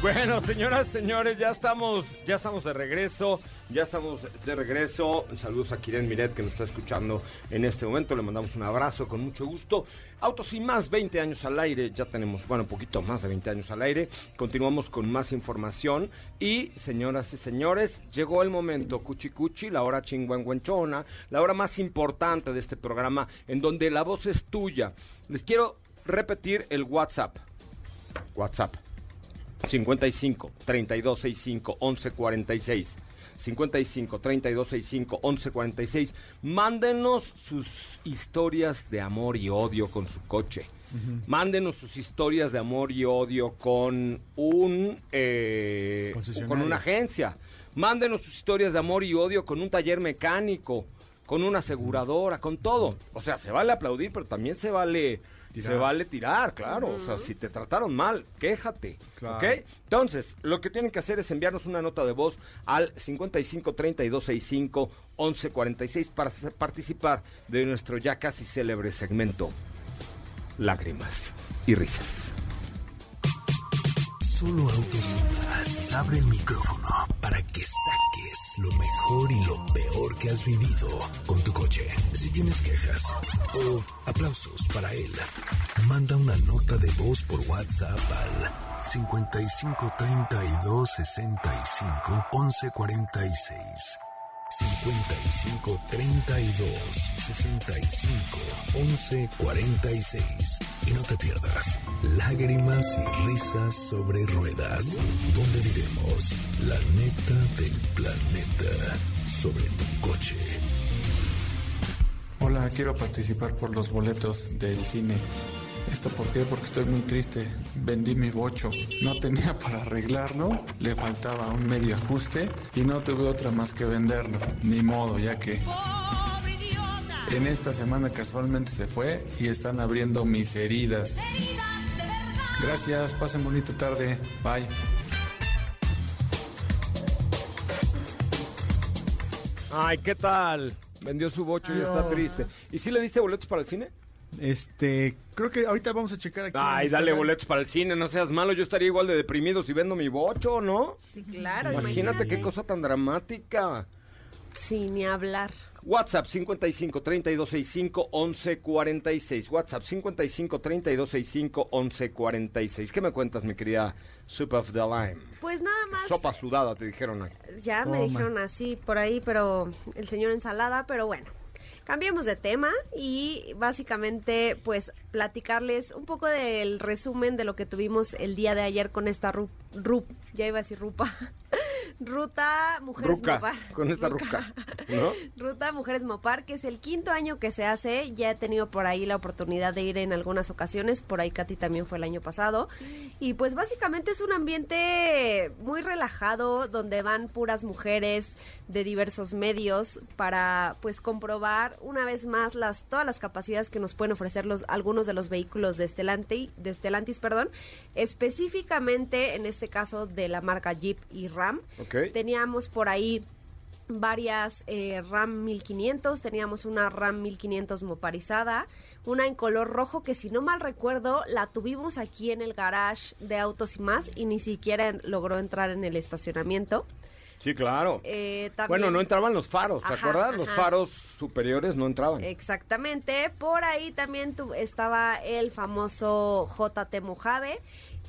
Speaker 2: Bueno, señoras, señores, ya estamos, ya estamos de regreso, ya estamos de regreso. Saludos a Kiren Miret que nos está escuchando en este momento. Le mandamos un abrazo con mucho gusto. Autos y más, 20 años al aire. Ya tenemos, bueno, un poquito más de 20 años al aire. Continuamos con más información. Y, señoras y señores, llegó el momento, cuchi cuchi, la hora chingüengüenchona, la hora más importante de este programa, en donde la voz es tuya. Les quiero repetir el WhatsApp. WhatsApp. 55 3265 1146 55 3265 1146 Mándenos sus historias de amor y odio con su coche. Mándenos sus historias de amor y odio con un eh, con una agencia. Mándenos sus historias de amor y odio con un taller mecánico, con una aseguradora, con todo. O sea, se vale aplaudir, pero también se vale se vale tirar, claro. O sea, si te trataron mal, quéjate.
Speaker 7: Claro.
Speaker 2: ¿Ok? Entonces, lo que tienen que hacer es enviarnos una nota de voz al 55 32 65 11 46 para participar de nuestro ya casi célebre segmento Lágrimas y risas.
Speaker 1: Solo Autos y más abre el micrófono para que saques lo mejor y lo peor que has vivido con tu coche. Si tienes quejas o aplausos para él, manda una nota de voz por WhatsApp al 55 32 65 11 46. 55 32 65 11 46 y no te pierdas lágrimas y risas sobre ruedas donde diremos la neta del planeta sobre tu coche
Speaker 11: Hola, quiero participar por los boletos del cine. ¿Esto por qué? Porque estoy muy triste. Vendí mi bocho. No tenía <laughs> para arreglarlo, le faltaba un medio ajuste y no tuve otra más que venderlo. Ni modo, ya que... En esta semana casualmente se fue y están abriendo mis heridas. Gracias, pasen bonita tarde. Bye.
Speaker 2: Ay, ¿qué tal? Vendió su bocho y está triste. ¿Y si le diste boletos para el cine?
Speaker 7: Este, creo que ahorita vamos a checar aquí.
Speaker 2: Ay, dale boletos para el cine, no seas malo. Yo estaría igual de deprimido si vendo mi bocho, ¿no?
Speaker 4: Sí, claro,
Speaker 2: Imagínate,
Speaker 4: imagínate.
Speaker 2: qué cosa tan dramática.
Speaker 4: Sí, ni hablar.
Speaker 2: WhatsApp 55 3265 1146. WhatsApp 55 3265 1146. ¿Qué me cuentas, mi querida Soup of the Lime?
Speaker 4: Pues nada más.
Speaker 2: Sopa sudada, te dijeron ahí.
Speaker 4: Ya me dijeron así por ahí, pero el señor ensalada, pero bueno. Cambiemos de tema y básicamente pues platicarles un poco del resumen de lo que tuvimos el día de ayer con esta ru, ru- ya iba a decir rupa, ruta Mujeres
Speaker 2: Ruca,
Speaker 4: Movar.
Speaker 2: con esta ruca. ¿no? <laughs>
Speaker 4: Ruta Mujeres Mopar, que es el quinto año que se hace. Ya he tenido por ahí la oportunidad de ir en algunas ocasiones. Por ahí Katy también fue el año pasado. Y pues básicamente es un ambiente muy relajado donde van puras mujeres de diversos medios para pues comprobar una vez más las todas las capacidades que nos pueden ofrecer los algunos de los vehículos de Stellantis, de Stellantis, perdón, específicamente en este caso de la marca Jeep y Ram. Teníamos por ahí varias eh, RAM 1500, teníamos una RAM 1500 moparizada, una en color rojo que si no mal recuerdo la tuvimos aquí en el garage de Autos y más y ni siquiera en- logró entrar en el estacionamiento.
Speaker 2: Sí, claro.
Speaker 4: Eh, también-
Speaker 2: Bueno, no entraban los faros, ¿te
Speaker 4: Ajá,
Speaker 2: acuerdas? Los faros superiores no entraban.
Speaker 4: Exactamente. Por ahí también tu- estaba el famoso JT Mojave,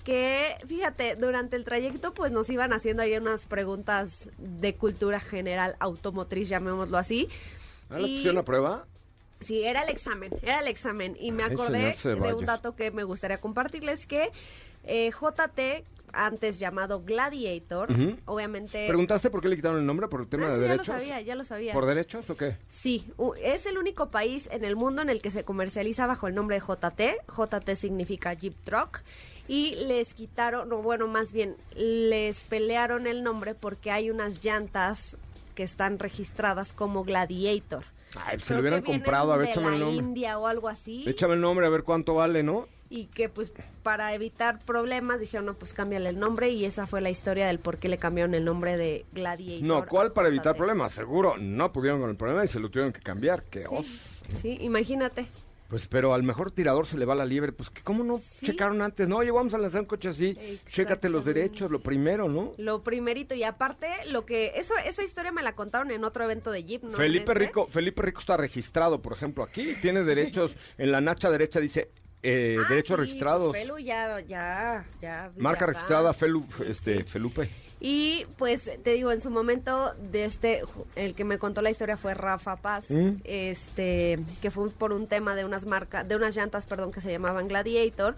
Speaker 4: que fíjate, durante el trayecto pues nos iban haciendo ahí unas preguntas de cultura general automotriz, llamémoslo así.
Speaker 2: ¿Ah, la
Speaker 4: Y-
Speaker 2: pusieron a prueba?
Speaker 4: Sí, era el examen, era el examen. Y me
Speaker 2: Ay,
Speaker 4: acordé de un dato que me gustaría compartirles, que eh, JT, antes llamado Gladiator, obviamente...
Speaker 2: ¿Preguntaste por qué le quitaron el nombre? ¿Por el tema
Speaker 4: Ah,
Speaker 2: de
Speaker 4: sí, ya lo
Speaker 2: derechos?
Speaker 4: sabía, ya lo sabía.
Speaker 2: ¿Por derechos o qué?
Speaker 4: Sí, es el único país en el mundo en el que se comercializa bajo el nombre de JT. JT significa Jeep Truck. Y les quitaron, o bueno, más bien, les pelearon el nombre porque hay unas llantas que están registradas como Gladiator.
Speaker 2: Ay, pues, si
Speaker 4: Creo
Speaker 2: lo hubieran comprado, a ver, échame el nombre.
Speaker 4: India o algo así.
Speaker 2: Échame el nombre a ver cuánto vale, ¿no?
Speaker 4: Y que pues para evitar problemas dijeron, no, pues cámbiale el nombre y esa fue la historia del por qué le cambiaron el nombre de Gladiator.
Speaker 2: No, ¿cuál para evitar problemas? Seguro no pudieron con el problema y se lo tuvieron que cambiar. ¡Qué oso!
Speaker 4: Sí, imagínate.
Speaker 2: Pues, pero al mejor tirador se le va la liebre. Pues, ¿cómo no checaron antes? No, oye, vamos a lanzar un coche así. Chécate los derechos, lo primero, ¿no?
Speaker 4: Lo primerito y aparte lo que eso esa historia me la contaron en otro evento de Jeep, ¿no?
Speaker 2: Felipe
Speaker 4: este.
Speaker 2: Rico, Felipe Rico está registrado, por ejemplo, aquí. Tiene derechos, <laughs> en la nacha derecha dice eh,
Speaker 4: Ah,
Speaker 2: derechos
Speaker 4: sí,
Speaker 2: registrados.
Speaker 4: pues, Felu ya ya
Speaker 2: Marca
Speaker 4: acá.
Speaker 2: registrada Felu, este, Felupe.
Speaker 4: Y pues te digo, en su momento de este el que me contó la historia fue Rafa Paz,
Speaker 2: Mm.
Speaker 4: este que fue por un tema de unas marcas, de unas llantas, perdón, que se llamaban Gladiator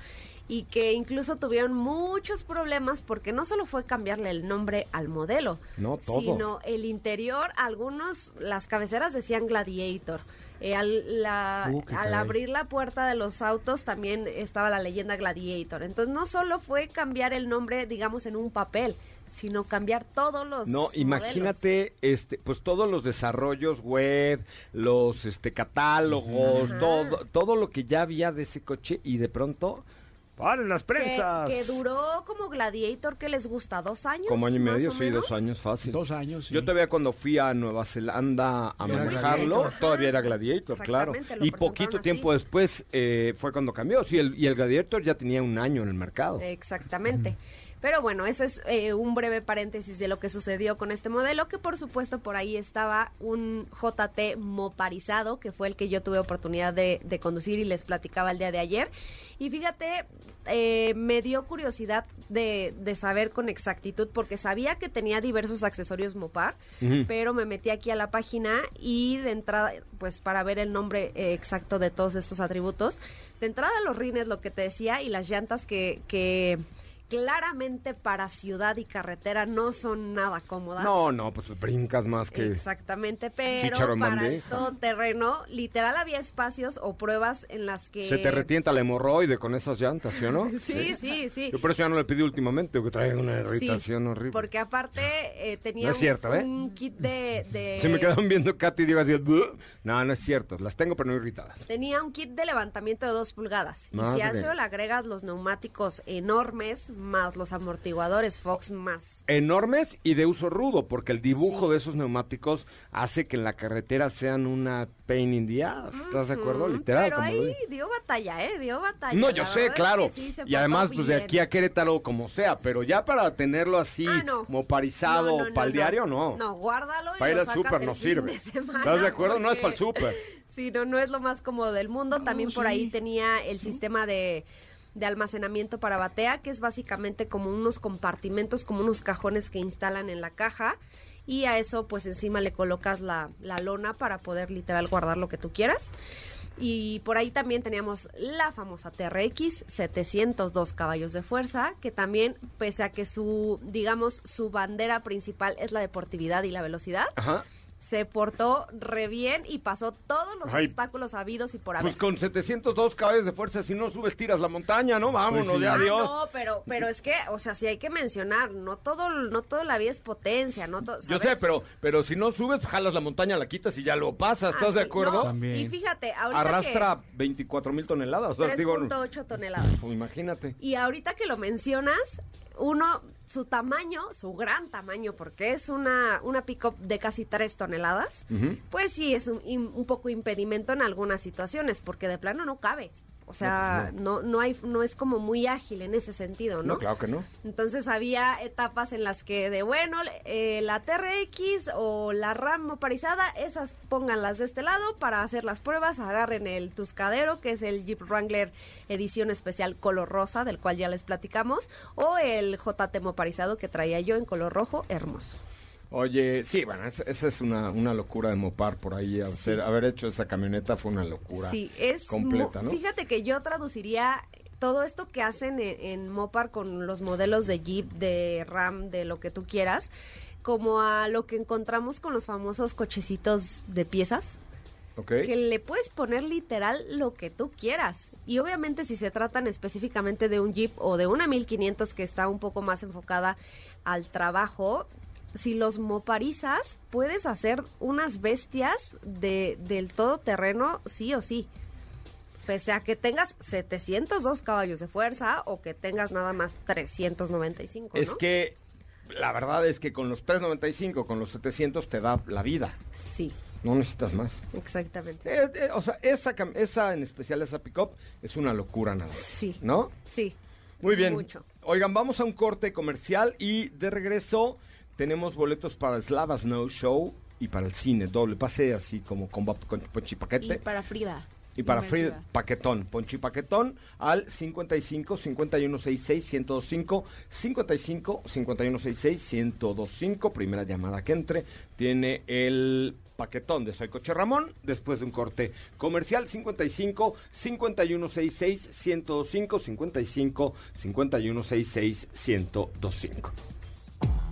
Speaker 4: y que incluso tuvieron muchos problemas porque no solo fue cambiarle el nombre al modelo,
Speaker 2: No, todo.
Speaker 4: sino el interior, algunos, las cabeceras decían Gladiator. Eh, al, la-
Speaker 2: Uh,
Speaker 4: al abrir la puerta de los autos también estaba la leyenda Gladiator. Entonces no solo fue cambiar el nombre, digamos, en un papel, sino cambiar todos los
Speaker 2: No,
Speaker 4: modelos.
Speaker 2: imagínate, este, pues todos los desarrollos web, los este catálogos,
Speaker 4: Ajá.
Speaker 2: todo, todo lo que ya había de ese coche y de pronto, ¡paren las prensas!
Speaker 4: que duró como Gladiator, que les gusta? ¿Dos años?
Speaker 2: Como año y medio,
Speaker 4: o
Speaker 2: sí,
Speaker 4: menos?
Speaker 2: dos años fácil.
Speaker 7: Dos años, sí.
Speaker 2: Yo todavía cuando fui a Nueva Zelanda a
Speaker 7: Era
Speaker 2: manejarlo,
Speaker 7: Gladiator.
Speaker 2: todavía era Gladiator, claro. Y poquito
Speaker 4: así.
Speaker 2: tiempo después eh, fue cuando cambió. Sí, el, y el Gladiator ya tenía un año en el mercado.
Speaker 4: Exactamente. Pero bueno, ese es eh, un breve paréntesis de lo que sucedió con este modelo, que por supuesto por ahí estaba un JT moparizado, que fue el que yo tuve oportunidad de, de conducir y les platicaba el día de ayer. Y fíjate, eh, me dio curiosidad de, de saber con exactitud, porque sabía que tenía diversos accesorios Mopar, pero me metí aquí a la página y de entrada, pues para ver el nombre eh, exacto de todos estos atributos, de entrada los rines, lo que te decía, y las llantas que, que claramente para ciudad y carretera no son nada cómodas.
Speaker 2: No, no, pues brincas más que...
Speaker 4: Exactamente, pero para el
Speaker 2: bandeja.
Speaker 4: todoterreno, literal había espacios o pruebas en las que...
Speaker 2: Se te retienta la hemorroide con esas llantas, ¿sí o no? <laughs>
Speaker 4: Sí, sí, sí.
Speaker 2: Yo por eso ya no le pedí últimamente, que trae una
Speaker 4: Sí,
Speaker 2: irritación horrible.
Speaker 4: Porque aparte eh, tenía
Speaker 2: No es cierto,
Speaker 4: un,
Speaker 2: ¿eh?
Speaker 4: un kit de... de- <laughs>
Speaker 2: Se me quedaron viendo Katy y digo así, no, no es cierto, las tengo pero no irritadas.
Speaker 4: Tenía un kit de levantamiento de dos pulgadas. Y si a eso le agregas los neumáticos enormes, más los amortiguadores Fox, más...
Speaker 2: Enormes y de uso rudo, porque el dibujo de esos neumáticos hace que en la carretera sean una pain in the ass. ¿Estás de acuerdo? Literal,
Speaker 4: Pero
Speaker 2: como
Speaker 4: ahí dio batalla, ¿eh? Dio batalla.
Speaker 2: No, yo sé,
Speaker 4: es
Speaker 2: claro.
Speaker 4: que sí se
Speaker 2: y además, pues de aquí a Querétaro, como sea. Pero ya para tenerlo así,
Speaker 4: Ah, no.
Speaker 2: como parizado
Speaker 4: No, no, no,
Speaker 2: para el diario, no.
Speaker 4: No, guárdalo y
Speaker 2: Para ir al súper no sirve.
Speaker 4: de semana,
Speaker 2: ¿Estás de acuerdo? No es para el súper. <laughs>
Speaker 4: Sí, no, no es lo más cómodo del mundo. También por ahí tenía el sistema de, de almacenamiento para batea, que es básicamente como unos compartimentos, como unos cajones que instalan en la caja. Y a eso, pues encima le colocas la, la lona para poder literal guardar lo que tú quieras. Y por ahí también teníamos la famosa TRX, 702 caballos de fuerza, que también, pese a que su, digamos, su bandera principal es la deportividad y la velocidad,
Speaker 2: Ajá.
Speaker 4: Se portó re bien y pasó todos los
Speaker 2: Ay.
Speaker 4: obstáculos habidos y por haber.
Speaker 2: Pues con 702 caballos de fuerza, si no subes, tiras la montaña, ¿no? Vámonos,
Speaker 7: Pues sí.
Speaker 2: ya,
Speaker 4: Ah,
Speaker 2: adiós.
Speaker 4: no, pero, pero es que, o sea, sí hay que mencionar, no todo, no toda la vida es potencia, no todo,
Speaker 2: Yo sé, pero, pero si no subes, jalas la montaña, la quitas y ya lo pasas, ¿estás de acuerdo?
Speaker 7: También.
Speaker 4: Y fíjate, ahorita
Speaker 2: Arrastra 24 mil toneladas.
Speaker 4: que
Speaker 2: ¿no? Digo,
Speaker 4: 3.8 toneladas.
Speaker 2: pues imagínate.
Speaker 4: Y ahorita que lo mencionas, uno, su tamaño, su gran tamaño, porque es una, una pick-up de casi 3 toneladas, pues sí es un, un poco impedimento en algunas situaciones, porque de plano no cabe. O sea, no, no, hay, no es como muy ágil en ese sentido, ¿no?
Speaker 2: No, claro que no.
Speaker 4: Entonces había etapas en las que de bueno, eh, la TRX o la RAM motorizada, esas pónganlas de este lado para hacer las pruebas, agarren el Tuscadero, que es el Jeep Wrangler edición especial color rosa, del cual ya les platicamos, o el JT motorizado que traía yo en color rojo, hermoso.
Speaker 2: Oye, sí, bueno, es- esa es una, una locura de Mopar por ahí. Hacer, haber hecho esa camioneta fue una locura
Speaker 4: Sí, es
Speaker 2: completa, ¿no?
Speaker 4: Fíjate que yo traduciría todo esto que hacen en, en Mopar con los modelos de Jeep, de Ram, de lo que tú quieras, como a lo que encontramos con los famosos cochecitos de piezas.
Speaker 2: Ok.
Speaker 4: Que le puedes poner literal lo que tú quieras. Y obviamente si se tratan específicamente de un Jeep o de una 1500 que está un poco más enfocada al trabajo, si los moparizas, puedes hacer unas bestias de, del todoterreno sí o sí. Pese a que tengas 702 caballos de fuerza o que tengas nada más 395,
Speaker 2: Es que la verdad es que con los 395, con los 700 te da la vida.
Speaker 4: Sí,
Speaker 2: No necesitas más.
Speaker 4: exactamente.
Speaker 2: Eh, eh, o sea, esa, cam- esa en especial, esa pickup, es una locura nada más.
Speaker 4: Sí,
Speaker 2: ¿No?
Speaker 4: sí.
Speaker 2: Muy bien.
Speaker 4: Mucho.
Speaker 2: Oigan, vamos a un corte comercial y de regreso tenemos boletos para el Slava Snow Show y para el cine, doble pase, así como con, con ponchipaquete.
Speaker 6: Y para Frida.
Speaker 2: Y para
Speaker 6: Inmersiva.
Speaker 2: Paquetón, Ponchi Paquetón al 55 5166 1025 55 5166 1025 primera llamada que entre tiene el paquetón de Soy Coche Ramón después de un corte comercial 55 5166 1025 55 5166 1025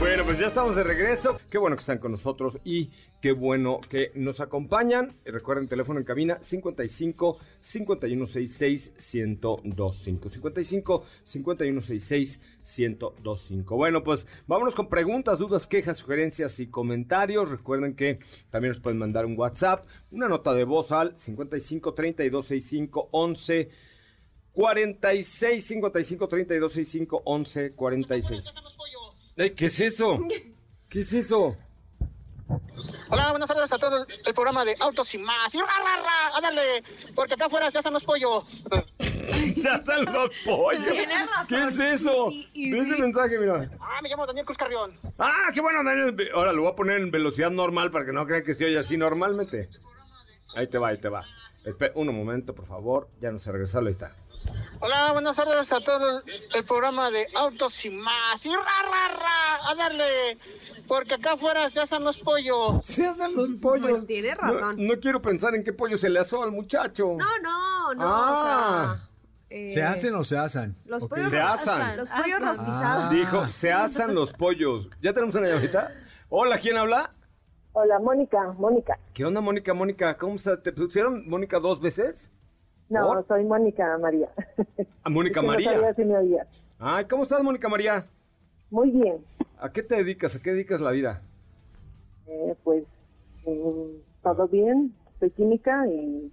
Speaker 2: Bueno, pues ya estamos de regreso. Qué bueno que están con nosotros y qué bueno que nos acompañan. Recuerden, teléfono en cabina 55 5166 1025. 55 5166 1025. Bueno, pues vámonos con preguntas, dudas, quejas, sugerencias y comentarios. Recuerden que también nos pueden mandar un WhatsApp, una nota de voz al 55 32 65 11 46 55 32 65 11 46. Ey, ¿Qué es eso? ¿Qué es eso?
Speaker 12: Hola, buenas tardes a todos el programa de Autos y Más. Y ra, ra, ra, ándale, porque acá afuera se hacen los pollos. <laughs>
Speaker 2: Se hacen los pollos.
Speaker 12: Tienes razón.
Speaker 2: ¿Qué es eso?
Speaker 12: Y sí, y
Speaker 2: Ve ese mensaje, mira.
Speaker 12: Ah, me llamo Daniel Cruz Carrión.
Speaker 2: Ah, qué bueno, Daniel. Ahora lo voy a poner en velocidad normal para que no crean que se oye así normalmente. Ahí te va, ahí te va. Espera un momento, por favor. Ya no se regresó, ahí está.
Speaker 12: Hola, buenas tardes a todos el programa de Autos y Más. Y ra, ra, ra, a darle, porque acá afuera se hacen los pollos.
Speaker 2: Se hacen los pollos.
Speaker 4: Pues tiene razón.
Speaker 2: No, no quiero pensar en qué pollo se le asó al muchacho.
Speaker 4: No, no, no.
Speaker 2: Ah.
Speaker 4: o sea, eh,
Speaker 7: ¿Se hacen o se hacen?
Speaker 4: Los
Speaker 7: Ok.
Speaker 4: pollos,
Speaker 2: Se asan.
Speaker 4: Los pollos
Speaker 6: Asan.
Speaker 4: rostizados.
Speaker 2: Dijo, se asan los pollos. ¿Ya tenemos una llamadita? Hola, ¿quién habla?
Speaker 10: Hola, Mónica, Mónica.
Speaker 2: ¿Qué onda, Mónica? Mónica, ¿cómo estás? ¿Te pusieron Mónica dos veces?
Speaker 10: No,
Speaker 2: ¿Por?
Speaker 10: soy Mónica María.
Speaker 2: ¿A Mónica
Speaker 10: No
Speaker 2: María?
Speaker 10: sabía si me oías.
Speaker 2: Ay, ¿cómo estás, Mónica María?
Speaker 10: Muy bien.
Speaker 2: ¿A qué te dedicas? ¿A qué dedicas la vida?
Speaker 10: Eh, pues, mm, todo bien. Soy química y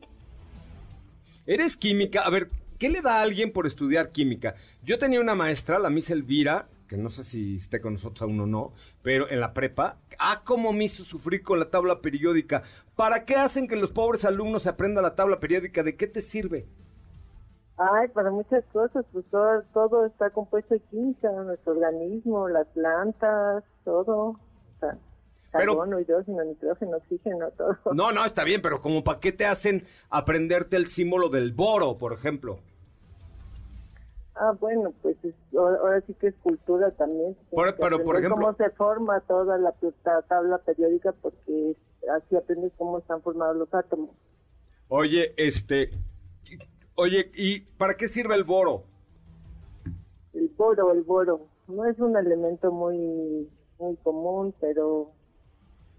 Speaker 2: Eres química. A ver, ¿qué le da a alguien por estudiar química? Yo tenía una maestra, la Miss Elvira, que no sé si esté con nosotros aún o no, pero en la prepa, ah, cómo me hizo sufrir con la tabla periódica. ¿Para qué hacen que los pobres alumnos aprendan la tabla periódica? ¿De qué te sirve?
Speaker 10: Ay, para muchas cosas, pues todo, todo está compuesto de química, nuestro organismo, las plantas, todo. O sea, carbono, hidrógeno, nitrógeno, oxígeno, todo.
Speaker 2: No, no, está bien, pero como para qué te hacen aprenderte el símbolo del boro, por ejemplo.
Speaker 10: Ah, bueno, pues es- ahora sí que es cultura también.
Speaker 2: Por- pero, por ejemplo-
Speaker 10: Cómo se forma toda la, la tabla periódica, porque así aprendes cómo están formados los átomos.
Speaker 2: Oye, este, oye, ¿y para qué sirve el boro?
Speaker 10: El boro, el boro, no es un elemento muy muy común, pero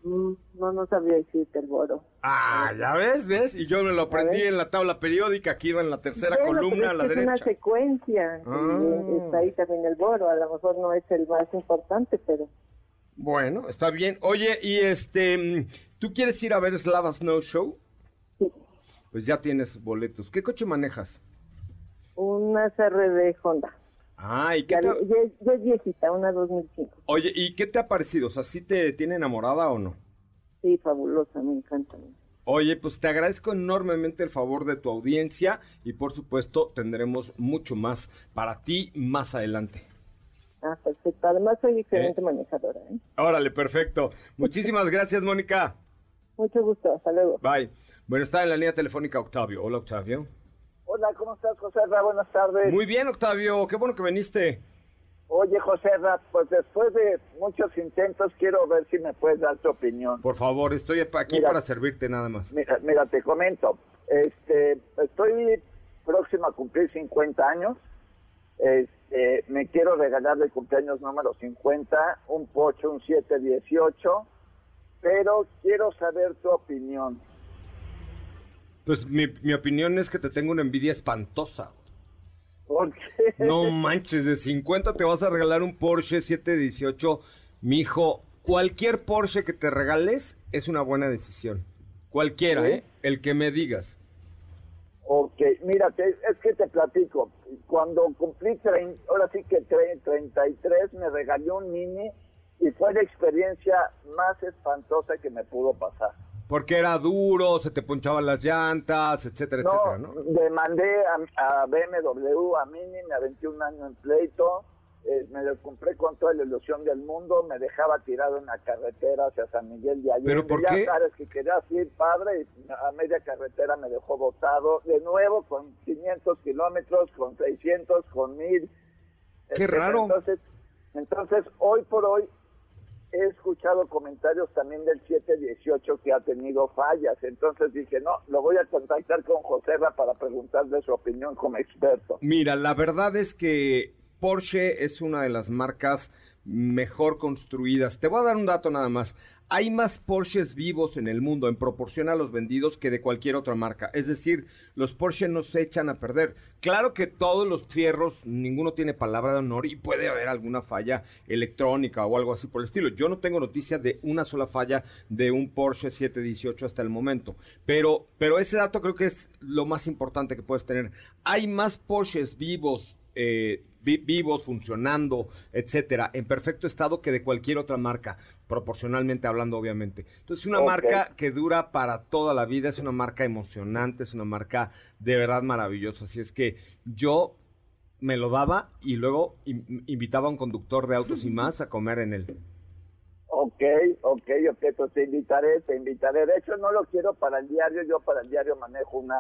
Speaker 10: mm, no, no sabría decirte el boro.
Speaker 2: Ah, ya ves, ves, y yo me lo aprendí en la tabla periódica, aquí iba en la tercera
Speaker 10: Bueno, pero
Speaker 2: columna
Speaker 10: es
Speaker 2: a la
Speaker 10: que es una
Speaker 2: derecha.
Speaker 10: secuencia,
Speaker 2: Ah.
Speaker 10: está ahí también el boro, a lo mejor no es el más importante, pero
Speaker 2: Bueno, está bien. Oye, y este, mm, ¿tú quieres ir a ver Slava Snow Show?
Speaker 10: Sí.
Speaker 2: Pues ya tienes boletos. ¿Qué coche manejas?
Speaker 10: una CRD Honda.
Speaker 2: Ah, ¿y qué
Speaker 10: Ya,
Speaker 2: te...
Speaker 10: ya- ya es viejita, una 2005.
Speaker 2: Oye, ¿y qué te ha parecido? O sea, ¿sí te tiene enamorada o no?
Speaker 10: Sí, fabulosa, me encanta.
Speaker 2: Oye, pues te agradezco enormemente el favor de tu audiencia y por supuesto tendremos mucho más para ti más adelante.
Speaker 10: Ah, perfecto. Además soy
Speaker 2: Eh.
Speaker 10: diferente manejadora. ¿eh?
Speaker 2: Órale, perfecto. Muchísimas <laughs> gracias, Mónica.
Speaker 10: Mucho gusto, hasta luego.
Speaker 2: Bye. Bueno, está en la línea telefónica Octavio. Hola, Octavio.
Speaker 13: Hola, ¿cómo estás, José? Buenas tardes.
Speaker 2: Muy bien, Octavio. Qué bueno que viniste.
Speaker 13: Oye, José Ra, pues después de muchos intentos quiero ver si me puedes dar tu opinión.
Speaker 2: Por favor, estoy aquí
Speaker 13: Mira.
Speaker 2: para servirte nada más.
Speaker 13: Mira, mira, te comento. Este, estoy próximo a cumplir 50 años. Este, me quiero regalar de cumpleaños número 50 un Porsche, un 718, pero quiero saber tu opinión.
Speaker 2: Pues mi, mi opinión es que te tengo una envidia espantosa.
Speaker 13: ¿Por qué?
Speaker 2: No manches, de 50 te vas a regalar un Porsche 718. Mijo, cualquier Porsche que te regales es una buena decisión. Cualquiera,
Speaker 13: ¿Sí?
Speaker 2: ¿eh? El que me digas.
Speaker 13: Ok, mira, es que te platico. Cuando cumplí, trein- ahora sí que tre- 33, me regalé un Mini y fue la experiencia más espantosa que me pudo pasar.
Speaker 2: Porque era duro, se te ponchaban las llantas, etcétera, etcétera, ¿no?
Speaker 13: demandé a, a BMW, a Mini, me aventé un año en pleito, eh, me lo compré con toda la ilusión del mundo, me dejaba tirado en la carretera hacia San Miguel de Allende.
Speaker 2: ¿Pero por
Speaker 13: ya
Speaker 2: qué?
Speaker 13: sabes que querías ir, padre, y a media carretera me dejó botado, de nuevo con 500 kilómetros, con 600, con 1000.
Speaker 2: Qué raro.
Speaker 13: Entonces, entonces, hoy por hoy he escuchado comentarios también del 718 que ha tenido fallas. Entonces dije, no, lo voy a contactar con Joserra para preguntarle su opinión como experto.
Speaker 2: Mira, la verdad es que Porsche es una de las marcas mejor construidas. Te voy a dar un dato nada más. Hay más Porsches vivos en el mundo en proporción a los vendidos que de cualquier otra marca. Es decir, los Porsche no se echan a perder. Claro que todos los fierros, ninguno tiene palabra de honor y puede haber alguna falla electrónica o algo así por el estilo. Yo no tengo noticia de una sola falla de un Porsche 718 hasta el momento. Pero, pero ese dato creo que es lo más importante que puedes tener. Hay más Porsches vivos eh, vivos, funcionando, etcétera, en perfecto estado que de cualquier otra marca, proporcionalmente hablando, obviamente. Entonces, una
Speaker 13: Ok.
Speaker 2: marca que dura para toda la vida, es una marca emocionante, es una marca de verdad maravillosa. Así es que yo me lo daba y luego in- invitaba a un conductor de autos y <laughs> más a comer en él.
Speaker 13: Ok, ok, ok, pues te invitaré, te invitaré. De hecho, no lo quiero para el diario, yo para el diario manejo una,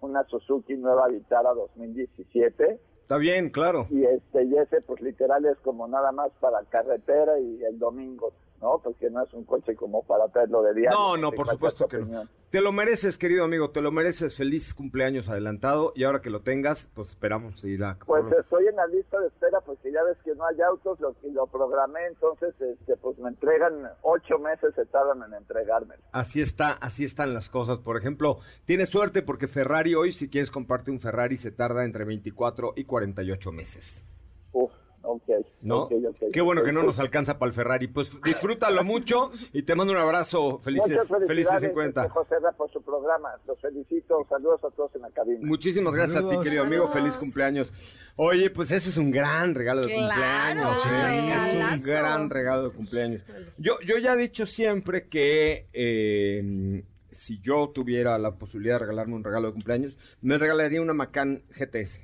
Speaker 13: una Suzuki Nueva Vitara 2017.
Speaker 2: Está bien, claro.
Speaker 13: Y este y ese pues literal es como nada más para carretera y el domingo, ¿no? Porque no es un coche como para traerlo de diario.
Speaker 2: No, no, por supuesto que no. Te lo mereces, querido amigo, te lo mereces. Feliz cumpleaños adelantado y ahora que lo tengas, pues esperamos ir a...
Speaker 13: Pues estoy en la lista de espera porque ya ves que no hay autos, lo, y lo programé, entonces este pues me entregan, ocho meses se tardan en entregármelo.
Speaker 2: Así está, así están las cosas. Por ejemplo, tienes suerte porque Ferrari hoy, si quieres comprarte un Ferrari, se tarda entre 24 y 48 meses.
Speaker 13: Uf, ok.
Speaker 2: ¿No?
Speaker 13: ok, ok.
Speaker 2: Qué bueno que no nos alcanza para el Ferrari. Pues disfrútalo mucho y te mando un abrazo. Felices,
Speaker 13: Muchas
Speaker 2: felices
Speaker 13: felicidades,
Speaker 2: 50.
Speaker 13: este, José por su programa. Los felicito. Saludos a todos en la cabina.
Speaker 2: Muchísimas gracias a ti,
Speaker 13: Saludos.
Speaker 2: querido amigo. Feliz cumpleaños. Oye, pues ese es un gran regalo de
Speaker 13: Claro,
Speaker 2: cumpleaños.
Speaker 13: un
Speaker 2: ¿eh? Es un gran regalo de cumpleaños. Yo, yo ya he dicho siempre que eh, si yo tuviera la posibilidad de regalarme un regalo de cumpleaños, me regalaría una Macan GTS.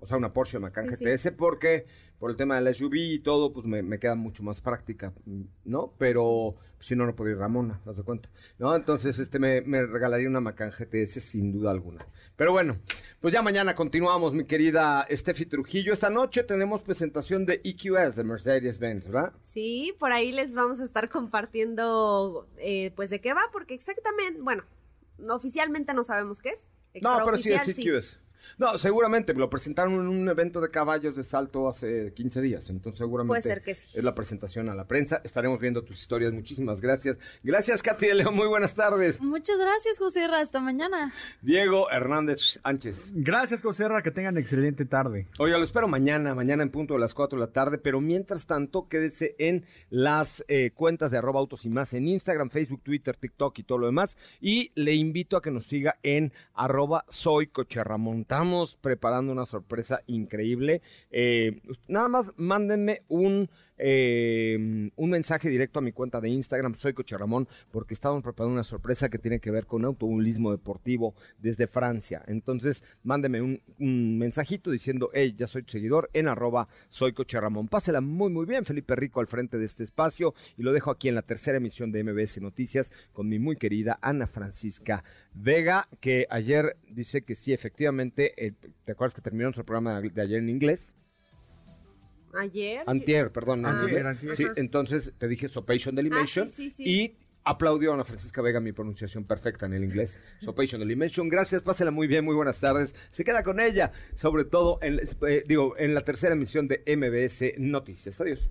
Speaker 2: O sea, una Porsche Macan
Speaker 14: Sí, sí.
Speaker 2: GTS porque por el tema de la SUV y todo, pues me, me queda mucho más práctica, ¿no? Pero si no, no podría ir Ramona, ¿te das cuenta? ¿No? Entonces, este, me, me regalaría una Macan GTS sin duda alguna. Pero bueno, pues ya mañana continuamos, mi querida Steffi Trujillo. Esta noche tenemos presentación de EQS, de Mercedes-Benz, ¿verdad?
Speaker 4: Sí, por ahí les vamos a estar compartiendo, eh, pues, de qué va, porque exactamente, bueno, oficialmente no sabemos qué es.
Speaker 2: No, pero sí es EQS. No, seguramente lo presentaron en un evento de caballos de salto hace 15 días, entonces seguramente
Speaker 4: Puede ser que sí.
Speaker 2: es la presentación a la prensa. Estaremos viendo tus historias, muchísimas gracias. Gracias, Katy de León, muy buenas tardes.
Speaker 6: Muchas gracias, José Ra. Hasta mañana.
Speaker 2: Diego Hernández Sánchez.
Speaker 7: Gracias, Joserra, que tengan excelente tarde.
Speaker 2: Oiga, lo espero mañana, mañana en punto de las 4 de la tarde, pero mientras tanto, quédese en las eh, cuentas de arroba autos y más en Instagram, Facebook, Twitter, TikTok y todo lo demás. Y le invito a que nos siga en arroba soy Cocherramón. Estamos preparando una sorpresa increíble. Eh, nada más mándenme un... eh, un mensaje directo a mi cuenta de Instagram, soy Coche Ramón, porque estamos preparando una sorpresa que tiene que ver con automovilismo deportivo desde Francia. Entonces, mándeme un, mensajito diciendo, hey, ya soy tu seguidor, en arroba soy Coche Ramón. Pásela muy, muy bien, Felipe Rico al frente de este espacio, y lo dejo aquí en la tercera emisión de MBS Noticias con mi muy querida Ana Francisca Vega, que ayer dice que sí, efectivamente, eh, ¿te acuerdas que terminó nuestro programa de ayer en inglés?
Speaker 4: Ayer.
Speaker 2: Antier, perdón.
Speaker 4: Ah.
Speaker 2: antier.
Speaker 4: Antier.
Speaker 2: Sí, entonces te dije Sopation Delimation
Speaker 4: Ah, sí, sí, sí.
Speaker 2: y aplaudió a Ana Francisca Vega mi pronunciación perfecta en el inglés. Sopation Delimation. Gracias, pásela muy bien, muy buenas tardes. Se queda con ella, sobre todo en, eh, digo, en la tercera emisión de MBS Noticias. Adiós.